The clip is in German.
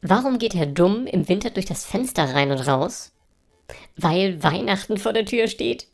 Warum geht Herr Dumm im Winter durch das Fenster rein und raus? Weil Weihnachten vor der Tür steht.